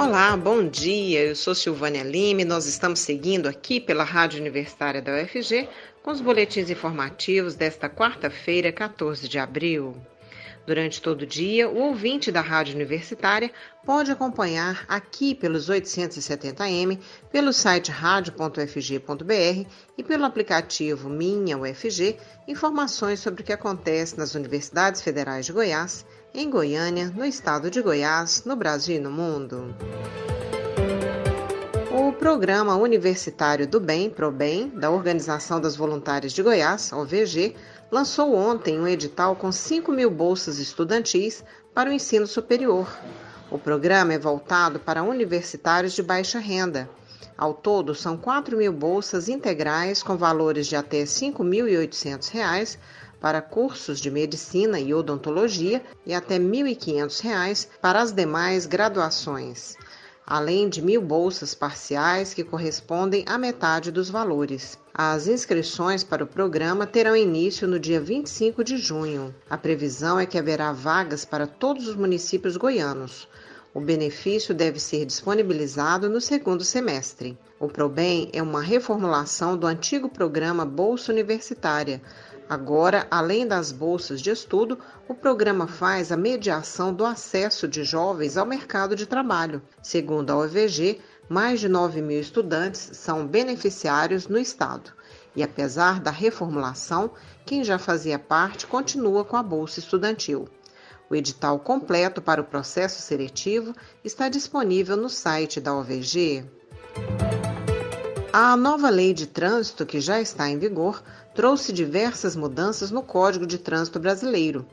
Olá, bom dia. Eu sou Silvânia Lime. Nós estamos seguindo aqui pela Rádio Universitária da UFG com os boletins informativos desta quarta-feira, 14 de abril. Durante todo o dia, o ouvinte da Rádio Universitária pode acompanhar aqui pelos 870m, pelo site radio.ufg.br e pelo aplicativo Minha UFG informações sobre o que acontece nas universidades federais de Goiás, em Goiânia, no estado de Goiás, no Brasil e no mundo. O Programa Universitário do Bem, ProBem, da Organização das Voluntárias de Goiás, OVG, lançou ontem um edital com 5 mil bolsas estudantis para o ensino superior. O programa é voltado para universitários de baixa renda. Ao todo, são 4 mil bolsas integrais com valores de até R$ 5.800 para cursos de medicina e odontologia e até R$ 1.500 para as demais graduações além de mil bolsas parciais que correspondem à metade dos valores. As inscrições para o programa terão início no dia 25 de junho. A previsão é que haverá vagas para todos os municípios goianos. O benefício deve ser disponibilizado no segundo semestre. O ProBem é uma reformulação do antigo programa Bolsa Universitária, Agora, além das bolsas de estudo, o programa faz a mediação do acesso de jovens ao mercado de trabalho. Segundo a OVG, mais de 9 mil estudantes são beneficiários no Estado. E apesar da reformulação, quem já fazia parte continua com a bolsa estudantil. O edital completo para o processo seletivo está disponível no site da OVG. A nova lei de trânsito, que já está em vigor, trouxe diversas mudanças no Código de Trânsito Brasileiro.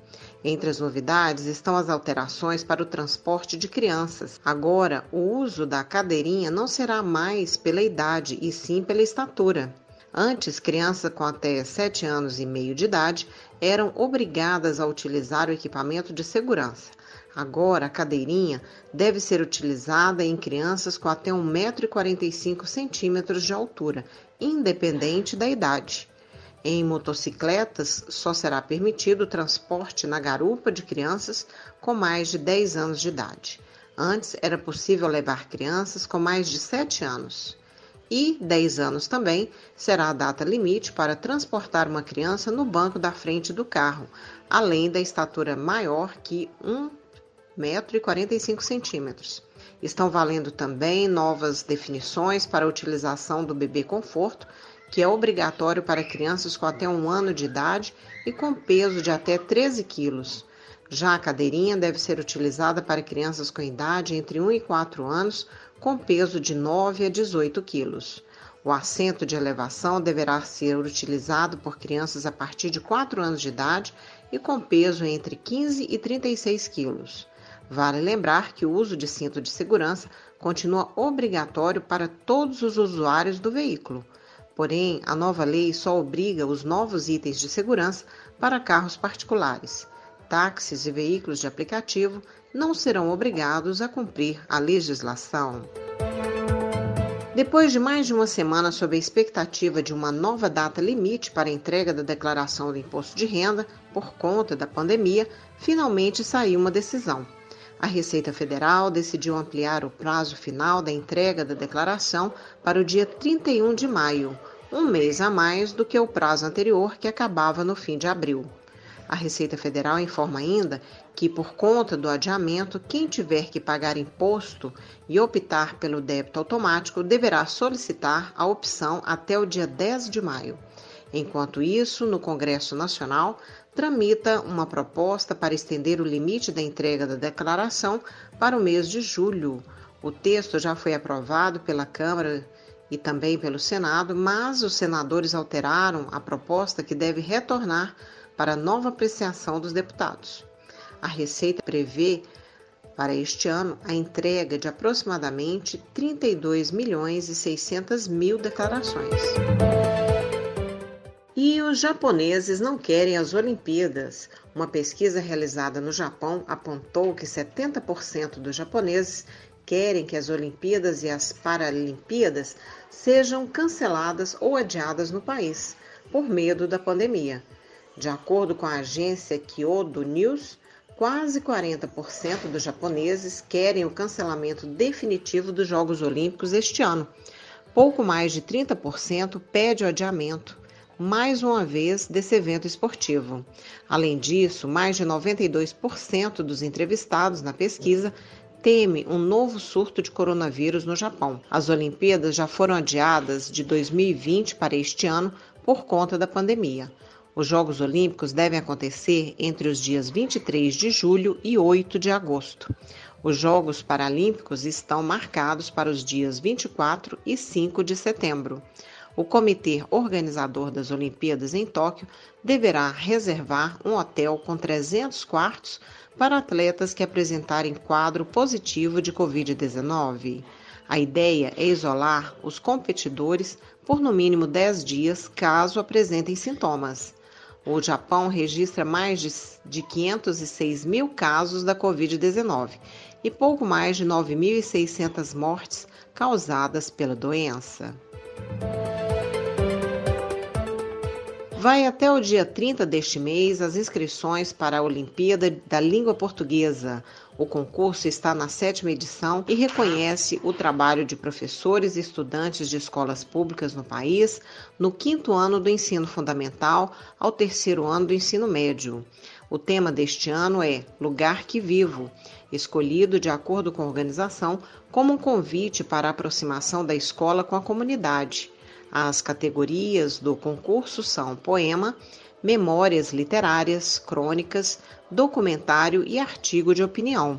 Entre as novidades estão as alterações para o transporte de crianças. Agora, o uso da cadeirinha não será mais pela idade, e sim pela estatura. Antes, crianças com até 7 anos e meio de idade eram obrigadas a utilizar o equipamento de segurança. Agora, a cadeirinha deve ser utilizada em crianças com até 1,45m de altura, independente da idade. Em motocicletas, só será permitido o transporte na garupa de crianças com mais de 10 anos de idade. Antes era possível levar crianças com mais de 7 anos. E 10 anos também será a data limite para transportar uma criança no banco da frente do carro, além da estatura maior que 1 metro 45 centímetros. Estão valendo também novas definições para a utilização do bebê conforto, que é obrigatório para crianças com até um ano de idade e com peso de até 13 quilos. Já a cadeirinha deve ser utilizada para crianças com idade entre 1 e 4 anos, com peso de 9 a 18 quilos. O assento de elevação deverá ser utilizado por crianças a partir de 4 anos de idade e com peso entre 15 e 36 quilos. Vale lembrar que o uso de cinto de segurança continua obrigatório para todos os usuários do veículo. Porém, a nova lei só obriga os novos itens de segurança para carros particulares. Táxis e veículos de aplicativo não serão obrigados a cumprir a legislação. Depois de mais de uma semana sob a expectativa de uma nova data limite para a entrega da declaração do imposto de renda por conta da pandemia, finalmente saiu uma decisão. A Receita Federal decidiu ampliar o prazo final da entrega da declaração para o dia 31 de maio, um mês a mais do que o prazo anterior, que acabava no fim de abril. A Receita Federal informa ainda que, por conta do adiamento, quem tiver que pagar imposto e optar pelo débito automático deverá solicitar a opção até o dia 10 de maio. Enquanto isso, no Congresso Nacional, tramita uma proposta para estender o limite da entrega da declaração para o mês de julho. O texto já foi aprovado pela Câmara e também pelo Senado, mas os senadores alteraram a proposta que deve retornar para nova apreciação dos deputados. A Receita prevê para este ano a entrega de aproximadamente 32 milhões e 600 mil declarações. E os japoneses não querem as Olimpíadas. Uma pesquisa realizada no Japão apontou que 70% dos japoneses querem que as Olimpíadas e as Paralimpíadas sejam canceladas ou adiadas no país, por medo da pandemia. De acordo com a agência Kyodo News, quase 40% dos japoneses querem o cancelamento definitivo dos Jogos Olímpicos este ano. Pouco mais de 30% pede o adiamento, mais uma vez, desse evento esportivo. Além disso, mais de 92% dos entrevistados na pesquisa teme um novo surto de coronavírus no Japão. As Olimpíadas já foram adiadas de 2020 para este ano por conta da pandemia. Os Jogos Olímpicos devem acontecer entre os dias 23 de julho e 8 de agosto. Os Jogos Paralímpicos estão marcados para os dias 24 e 5 de setembro. O comitê organizador das Olimpíadas em Tóquio deverá reservar um hotel com 300 quartos para atletas que apresentarem quadro positivo de Covid-19. A ideia é isolar os competidores por no mínimo 10 dias caso apresentem sintomas. O Japão registra mais de, de 506 mil casos da Covid-19 e pouco mais de 9.600 mortes causadas pela doença. Vai até o dia 30 deste mês as inscrições para a Olimpíada da Língua Portuguesa. O concurso está na sétima edição e reconhece o trabalho de professores e estudantes de escolas públicas no país no quinto ano do ensino fundamental ao terceiro ano do ensino médio. O tema deste ano é Lugar que Vivo, escolhido de acordo com a organização como um convite para a aproximação da escola com a comunidade. As categorias do concurso são poema, memórias literárias, crônicas, documentário e artigo de opinião.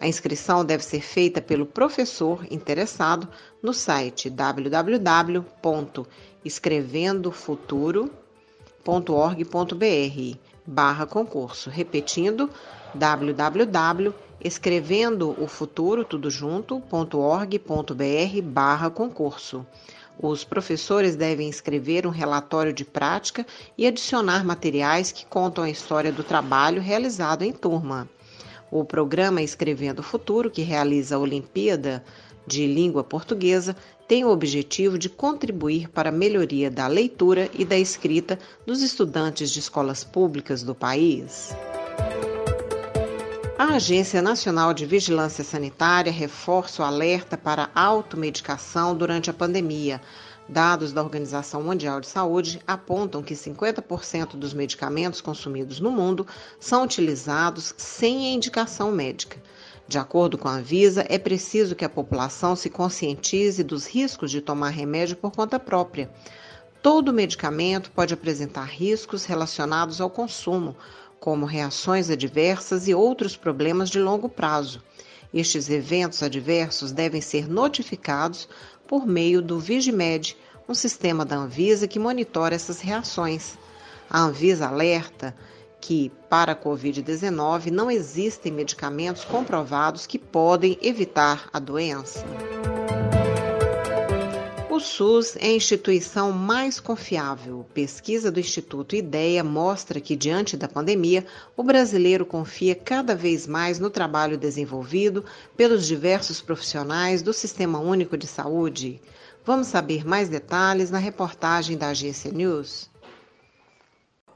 A inscrição deve ser feita pelo professor interessado no site www.escrevendofuturo.org.br barra concurso. Repetindo, www.escrevendofuturo, tudo junto.org.br barra concurso. Os professores devem escrever um relatório de prática e adicionar materiais que contam a história do trabalho realizado em turma. O programa Escrevendo o Futuro, que realiza a Olimpíada de Língua Portuguesa, tem o objetivo de contribuir para a melhoria da leitura e da escrita dos estudantes de escolas públicas do país. A Agência Nacional de Vigilância Sanitária reforça o alerta para automedicação durante a pandemia. Dados da Organização Mundial de Saúde apontam que 50% dos medicamentos consumidos no mundo são utilizados sem a indicação médica. De acordo com a Anvisa, é preciso que a população se conscientize dos riscos de tomar remédio por conta própria. Todo medicamento pode apresentar riscos relacionados ao consumo, como reações adversas e outros problemas de longo prazo. Estes eventos adversos devem ser notificados por meio do Vigimed, um sistema da Anvisa que monitora essas reações. A Anvisa alerta que, para a Covid-19, não existem medicamentos comprovados que podem evitar a doença. O SUS é a instituição mais confiável. Pesquisa do Instituto Ideia mostra que, diante da pandemia, o brasileiro confia cada vez mais no trabalho desenvolvido pelos diversos profissionais do Sistema Único de Saúde. Vamos saber mais detalhes na reportagem da Agência News.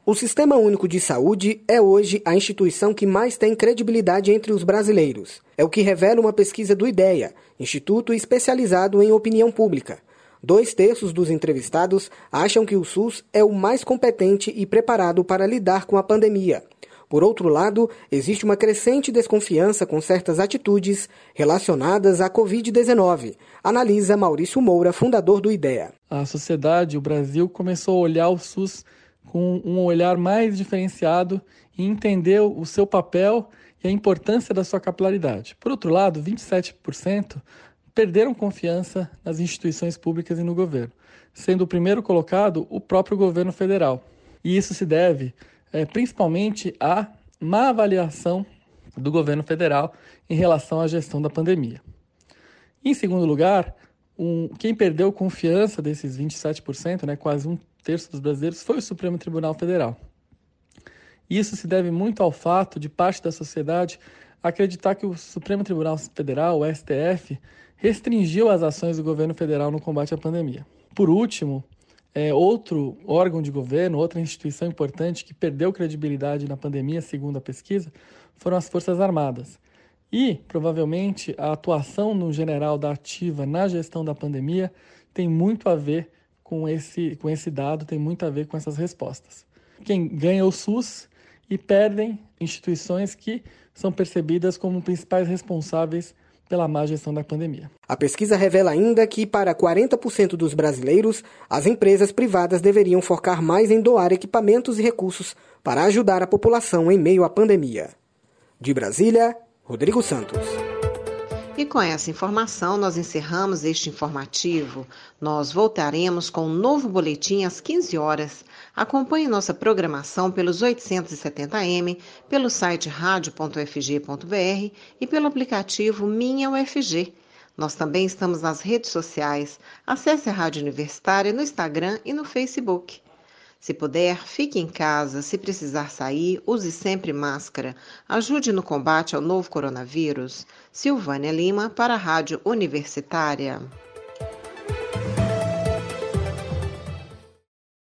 O Sistema Único de Saúde é hoje a instituição que mais tem credibilidade entre os brasileiros. É o que revela uma pesquisa do IDEA, Instituto Especializado em Opinião Pública. Dois terços dos entrevistados acham que o SUS é o mais competente e preparado para lidar com a pandemia. Por outro lado, existe uma crescente desconfiança com certas atitudes relacionadas à Covid-19, analisa Maurício Moura, fundador do IDEA. A sociedade, o Brasil, começou a olhar o SUS com um olhar mais diferenciado e entender o seu papel e a importância da sua capilaridade. Por outro lado, 27% perderam confiança nas instituições públicas e no governo, sendo o primeiro colocado o próprio governo federal. E isso se deve é, principalmente à má avaliação do governo federal em relação à gestão da pandemia. Em segundo lugar, um, quem perdeu confiança desses 27%, né, quase um terço dos brasileiros, foi o Supremo Tribunal Federal. Isso se deve muito ao fato de parte da sociedade acreditar que o Supremo Tribunal Federal, o STF, restringiu as ações do governo federal no combate à pandemia. Por último, é, outro órgão de governo, outra instituição importante que perdeu credibilidade na pandemia, segundo a pesquisa, foram as Forças Armadas. E, provavelmente, a atuação no general da ativa na gestão da pandemia tem muito a ver com esse, com esse dado, tem muito a ver com essas respostas. Quem ganha o SUS e perdem instituições que são percebidas como principais responsáveis pela má gestão da pandemia. A pesquisa revela ainda que, para 40% dos brasileiros, as empresas privadas deveriam focar mais em doar equipamentos e recursos para ajudar a população em meio à pandemia. De Brasília, Rodrigo Santos. E com essa informação, nós encerramos este informativo. Nós voltaremos com um novo boletim às 15 horas. Acompanhe nossa programação pelos 870m, pelo site radio.fg.br e pelo aplicativo Minha UFG. Nós também estamos nas redes sociais. Acesse a Rádio Universitária no Instagram e no Facebook. Se puder, fique em casa. Se precisar sair, use sempre máscara. Ajude no combate ao novo coronavírus. Silvânia Lima, para a Rádio Universitária.